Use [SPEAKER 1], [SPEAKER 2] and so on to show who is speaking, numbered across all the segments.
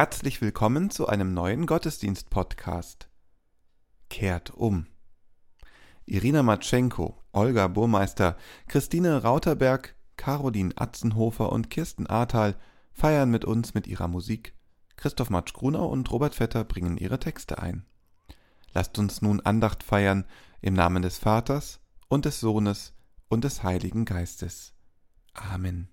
[SPEAKER 1] Herzlich willkommen zu einem neuen Gottesdienst-Podcast. Kehrt um. Irina Matschenko, Olga Burmeister, Christine Rauterberg, Caroline Atzenhofer und Kirsten Ahrtal feiern mit uns mit ihrer Musik. Christoph Matsch-Grunau und Robert Vetter bringen ihre Texte ein. Lasst uns nun Andacht feiern im Namen des Vaters und des Sohnes und des Heiligen Geistes. Amen.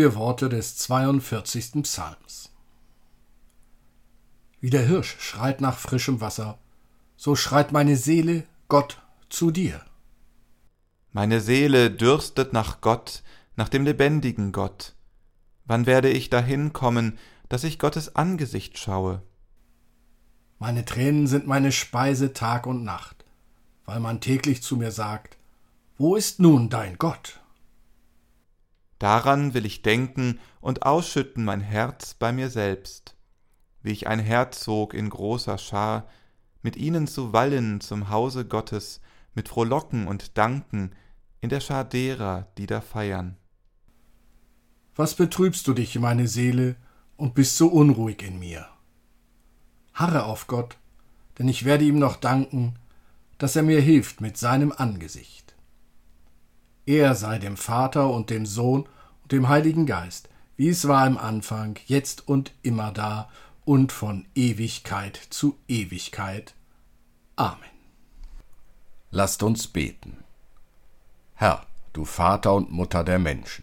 [SPEAKER 2] Wir Worte des 42. Psalms. Wie der Hirsch schreit nach frischem Wasser, so schreit meine Seele Gott zu dir.
[SPEAKER 1] Meine Seele dürstet nach Gott, nach dem lebendigen Gott. Wann werde ich dahin kommen, dass ich Gottes Angesicht schaue?
[SPEAKER 2] Meine Tränen sind meine Speise Tag und Nacht, weil man täglich zu mir sagt, Wo ist nun dein Gott?
[SPEAKER 1] Daran will ich denken und ausschütten mein Herz bei mir selbst, wie ich ein Herzog in großer Schar, mit ihnen zu wallen zum Hause Gottes, mit Frohlocken und Danken, in der Schar derer, die da feiern.
[SPEAKER 2] Was betrübst du dich, meine Seele, und bist so unruhig in mir? Harre auf Gott, denn ich werde ihm noch danken, dass er mir hilft mit seinem Angesicht. Er sei dem Vater und dem Sohn und dem Heiligen Geist, wie es war im Anfang, jetzt und immer da und von Ewigkeit zu Ewigkeit. Amen.
[SPEAKER 3] Lasst uns beten. Herr, du Vater und Mutter der Menschen,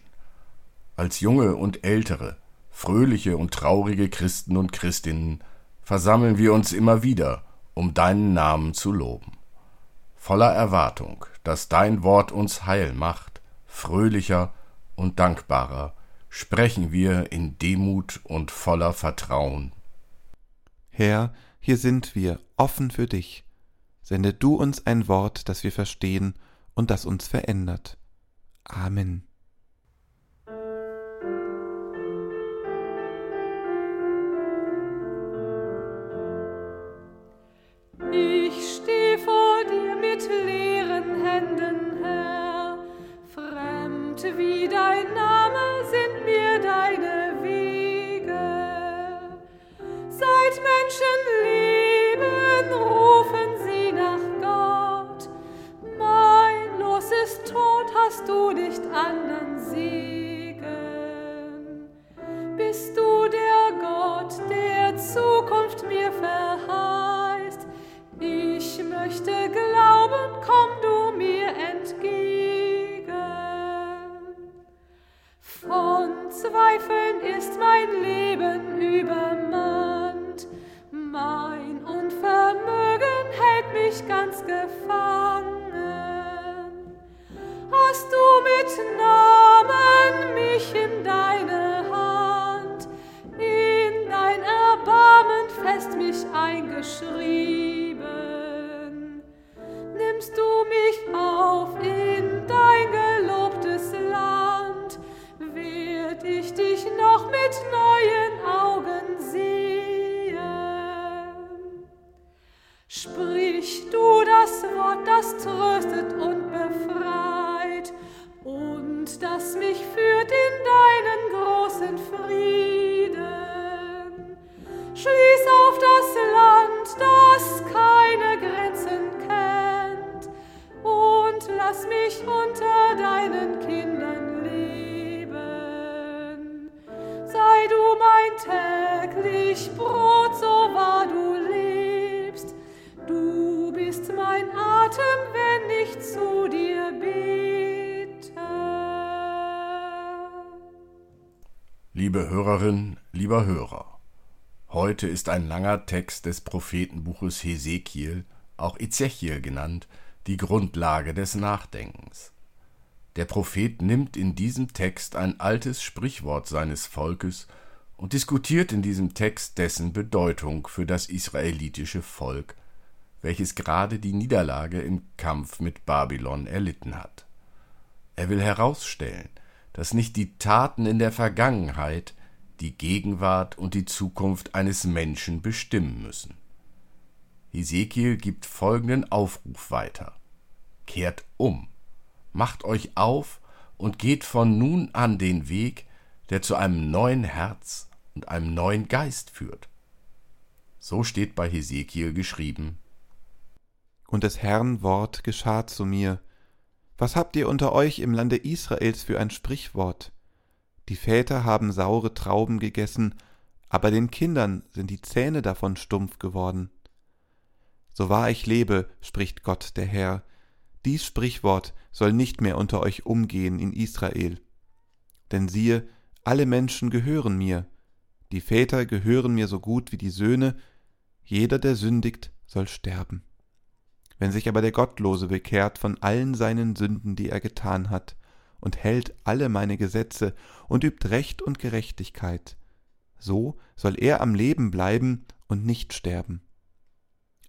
[SPEAKER 3] als junge und ältere, fröhliche und traurige Christen und Christinnen versammeln wir uns immer wieder, um deinen Namen zu loben voller Erwartung, dass dein Wort uns heil macht, fröhlicher und dankbarer, sprechen wir in Demut und voller Vertrauen.
[SPEAKER 1] Herr, hier sind wir, offen für dich. Sende du uns ein Wort, das wir verstehen und das uns verändert. Amen. Cristo.
[SPEAKER 3] Liebe Hörerin, lieber Hörer, heute ist ein langer Text des Prophetenbuches Hesekiel, auch Ezechiel genannt, die Grundlage des Nachdenkens. Der Prophet nimmt in diesem Text ein altes Sprichwort seines Volkes und diskutiert in diesem Text dessen Bedeutung für das israelitische Volk, welches gerade die Niederlage im Kampf mit Babylon erlitten hat. Er will herausstellen, dass nicht die Taten in der Vergangenheit die Gegenwart und die Zukunft eines Menschen bestimmen müssen. Hesekiel gibt folgenden Aufruf weiter: Kehrt um, macht euch auf und geht von nun an den Weg, der zu einem neuen Herz und einem neuen Geist führt. So steht bei Hesekiel geschrieben:
[SPEAKER 4] Und des Herrn Wort geschah zu mir. Was habt ihr unter euch im Lande Israels für ein Sprichwort? Die Väter haben saure Trauben gegessen, aber den Kindern sind die Zähne davon stumpf geworden. So wahr ich lebe, spricht Gott der Herr, dies Sprichwort soll nicht mehr unter euch umgehen in Israel. Denn siehe, alle Menschen gehören mir, die Väter gehören mir so gut wie die Söhne, jeder, der sündigt, soll sterben. Wenn sich aber der Gottlose bekehrt von allen seinen Sünden, die er getan hat, und hält alle meine Gesetze und übt Recht und Gerechtigkeit, so soll er am Leben bleiben und nicht sterben.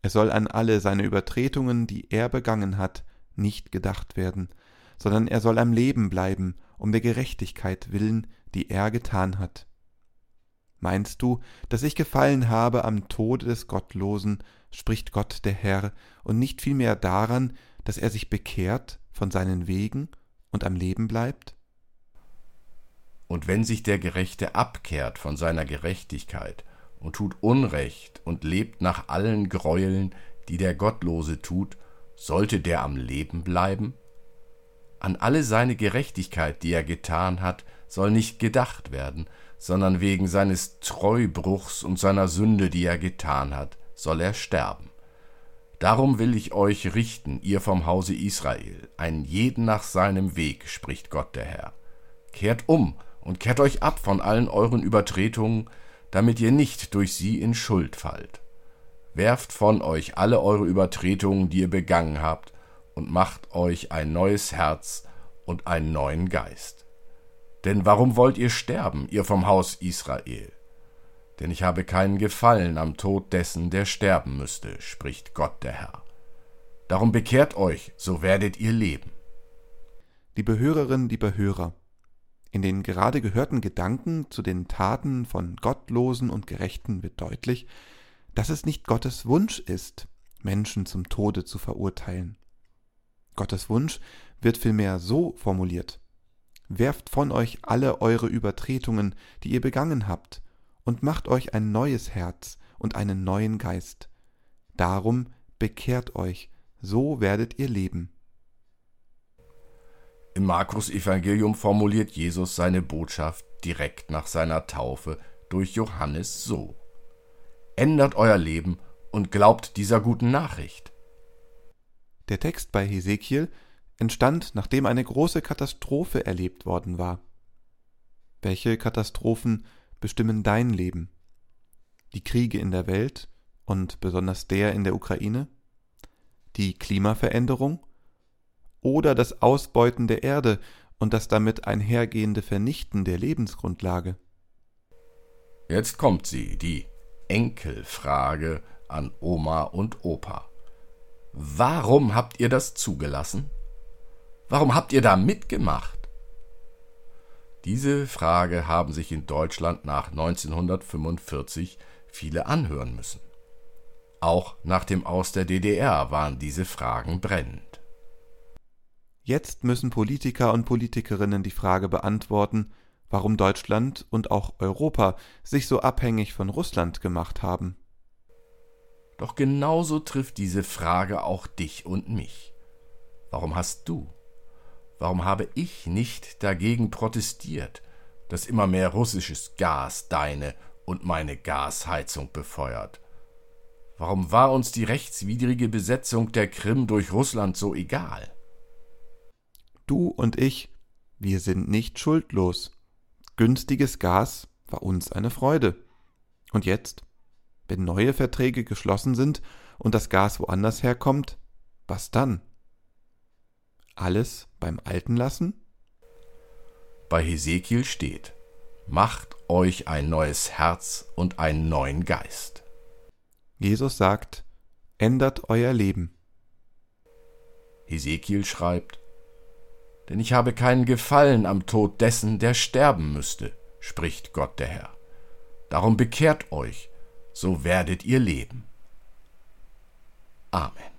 [SPEAKER 4] Es soll an alle seine Übertretungen, die er begangen hat, nicht gedacht werden, sondern er soll am Leben bleiben, um der Gerechtigkeit willen, die er getan hat. Meinst du, dass ich gefallen habe am Tode des Gottlosen, spricht Gott der Herr, und nicht vielmehr daran, dass er sich bekehrt von seinen Wegen und am Leben bleibt?
[SPEAKER 3] Und wenn sich der Gerechte abkehrt von seiner Gerechtigkeit und tut Unrecht und lebt nach allen Greueln, die der Gottlose tut, sollte der am Leben bleiben? An alle seine Gerechtigkeit, die er getan hat, soll nicht gedacht werden, sondern wegen seines Treubruchs und seiner Sünde, die er getan hat, soll er sterben. Darum will ich euch richten, ihr vom Hause Israel, einen jeden nach seinem Weg, spricht Gott der Herr. Kehrt um und kehrt euch ab von allen euren Übertretungen, damit ihr nicht durch sie in Schuld fallt. Werft von euch alle eure Übertretungen, die ihr begangen habt, und macht euch ein neues Herz und einen neuen Geist. Denn warum wollt ihr sterben, ihr vom Haus Israel? Denn ich habe keinen Gefallen am Tod dessen, der sterben müsste, spricht Gott der Herr. Darum bekehrt euch, so werdet ihr leben.
[SPEAKER 4] Liebe Hörerinnen, liebe Hörer, in den gerade gehörten Gedanken zu den Taten von Gottlosen und Gerechten wird deutlich, dass es nicht Gottes Wunsch ist, Menschen zum Tode zu verurteilen. Gottes Wunsch wird vielmehr so formuliert Werft von euch alle eure Übertretungen, die ihr begangen habt, und macht euch ein neues Herz und einen neuen Geist. Darum bekehrt euch, so werdet ihr leben.
[SPEAKER 3] Im Markus Evangelium formuliert Jesus seine Botschaft direkt nach seiner Taufe durch Johannes so: Ändert euer Leben und glaubt dieser guten Nachricht.
[SPEAKER 4] Der Text bei Hesekiel entstand, nachdem eine große Katastrophe erlebt worden war. Welche Katastrophen bestimmen dein Leben? Die Kriege in der Welt und besonders der in der Ukraine? Die Klimaveränderung? oder das Ausbeuten der Erde und das damit einhergehende Vernichten der Lebensgrundlage.
[SPEAKER 1] Jetzt kommt sie, die Enkelfrage an Oma und Opa. Warum habt ihr das zugelassen? Warum habt ihr da mitgemacht? Diese Frage haben sich in Deutschland nach 1945 viele anhören müssen. Auch nach dem Aus der DDR waren diese Fragen brennend.
[SPEAKER 4] Jetzt müssen Politiker und Politikerinnen die Frage beantworten, warum Deutschland und auch Europa sich so abhängig von Russland gemacht haben.
[SPEAKER 1] Doch genauso trifft diese Frage auch dich und mich. Warum hast du, warum habe ich nicht dagegen protestiert, dass immer mehr russisches Gas deine und meine Gasheizung befeuert? Warum war uns die rechtswidrige Besetzung der Krim durch Russland so egal?
[SPEAKER 4] Du und ich, wir sind nicht schuldlos. Günstiges Gas war uns eine Freude. Und jetzt, wenn neue Verträge geschlossen sind und das Gas woanders herkommt, was dann? Alles beim Alten lassen?
[SPEAKER 1] Bei Hesekiel steht: Macht euch ein neues Herz und einen neuen Geist.
[SPEAKER 4] Jesus sagt, ändert euer Leben.
[SPEAKER 1] Hesekiel schreibt, denn ich habe keinen Gefallen am Tod dessen, der sterben müsste, spricht Gott der Herr. Darum bekehrt euch, so werdet ihr leben. Amen.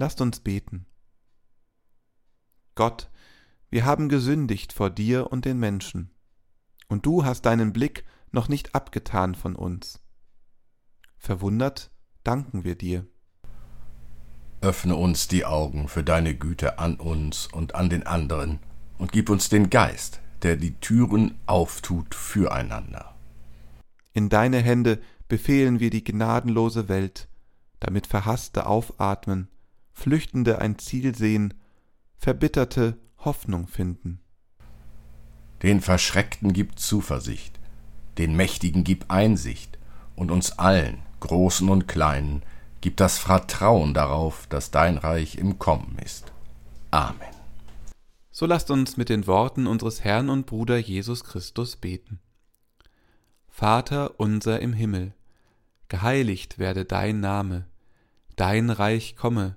[SPEAKER 4] Lasst uns beten. Gott, wir haben gesündigt vor dir und den Menschen, und du hast deinen Blick noch nicht abgetan von uns. Verwundert danken wir dir.
[SPEAKER 1] Öffne uns die Augen für deine Güte an uns und an den anderen und gib uns den Geist, der die Türen auftut füreinander.
[SPEAKER 4] In deine Hände befehlen wir die gnadenlose Welt, damit Verhasste aufatmen Flüchtende ein Ziel sehen, Verbitterte Hoffnung finden.
[SPEAKER 1] Den Verschreckten gib Zuversicht, den Mächtigen gib Einsicht, und uns allen, Großen und Kleinen, gib das Vertrauen darauf, dass dein Reich im Kommen ist. Amen.
[SPEAKER 4] So lasst uns mit den Worten unseres Herrn und Bruder Jesus Christus beten. Vater unser im Himmel, geheiligt werde dein Name, dein Reich komme,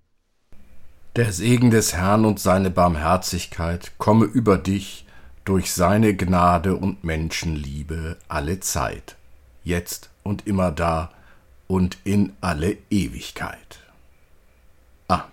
[SPEAKER 3] Der Segen des Herrn und seine Barmherzigkeit komme über dich durch seine Gnade und Menschenliebe alle Zeit, jetzt und immer da und in alle Ewigkeit. Amen.